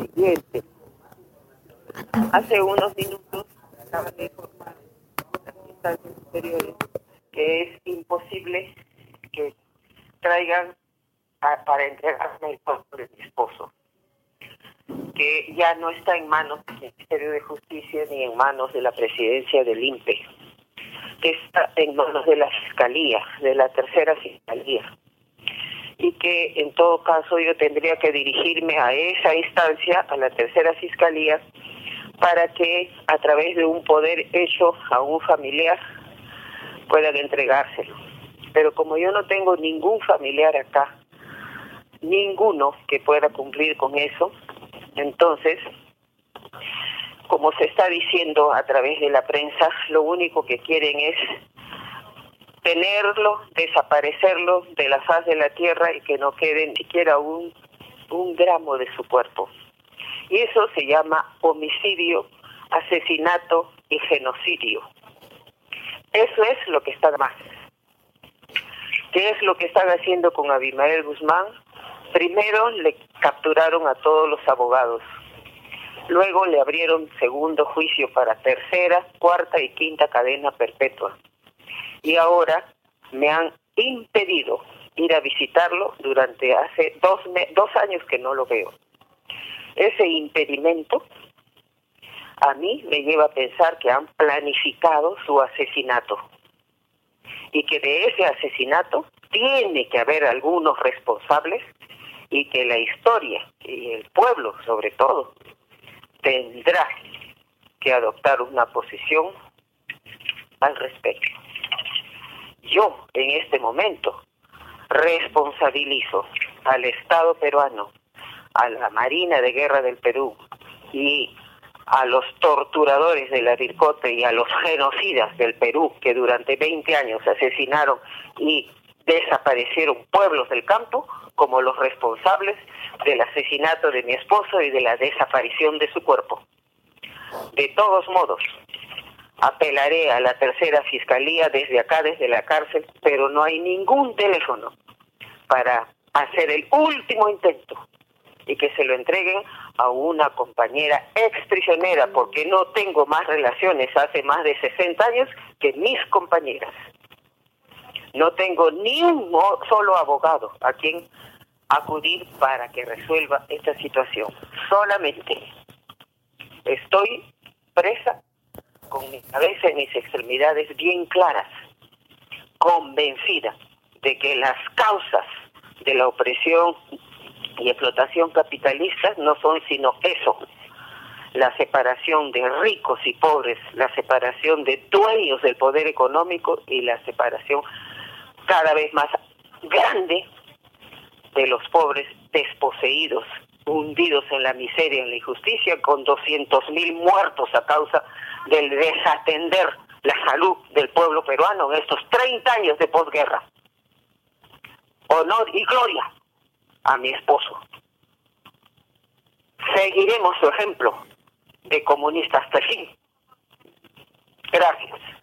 siguiente. Hace unos minutos acaban de informar las instancias superiores que es imposible que traigan para entregarme el cuerpo de mi esposo, que ya no está en manos del Ministerio de Justicia ni en manos de la presidencia del INPE, que está en manos de la Fiscalía, de la tercera Fiscalía y que en todo caso yo tendría que dirigirme a esa instancia, a la tercera fiscalía, para que a través de un poder hecho a un familiar puedan entregárselo. Pero como yo no tengo ningún familiar acá, ninguno que pueda cumplir con eso, entonces, como se está diciendo a través de la prensa, lo único que quieren es tenerlo, desaparecerlo de la faz de la tierra y que no quede ni siquiera un, un gramo de su cuerpo. Y eso se llama homicidio, asesinato y genocidio. Eso es lo que está más. ¿Qué es lo que están haciendo con Abimael Guzmán? Primero le capturaron a todos los abogados. Luego le abrieron segundo juicio para tercera, cuarta y quinta cadena perpetua y ahora me han impedido ir a visitarlo durante hace dos, dos años que no lo veo. Ese impedimento a mí me lleva a pensar que han planificado su asesinato y que de ese asesinato tiene que haber algunos responsables y que la historia y el pueblo sobre todo tendrá que adoptar una posición al respecto yo en este momento responsabilizo al Estado peruano, a la Marina de Guerra del Perú y a los torturadores de la DIRCOTE y a los genocidas del Perú que durante 20 años asesinaron y desaparecieron pueblos del campo como los responsables del asesinato de mi esposo y de la desaparición de su cuerpo. De todos modos, apelaré a la tercera fiscalía desde acá, desde la cárcel, pero no hay ningún teléfono para hacer el último intento y que se lo entreguen a una compañera ex prisionera, porque no tengo más relaciones hace más de 60 años que mis compañeras. No tengo ni un solo abogado a quien acudir para que resuelva esta situación. Solamente estoy y mis extremidades bien claras, convencida de que las causas de la opresión y explotación capitalista no son sino eso, la separación de ricos y pobres, la separación de dueños del poder económico y la separación cada vez más grande de los pobres desposeídos, hundidos en la miseria, en la injusticia, con 200.000 muertos a causa del desatender la salud del pueblo peruano en estos 30 años de posguerra. Honor y gloria a mi esposo. Seguiremos su ejemplo de comunista hasta. Gracias.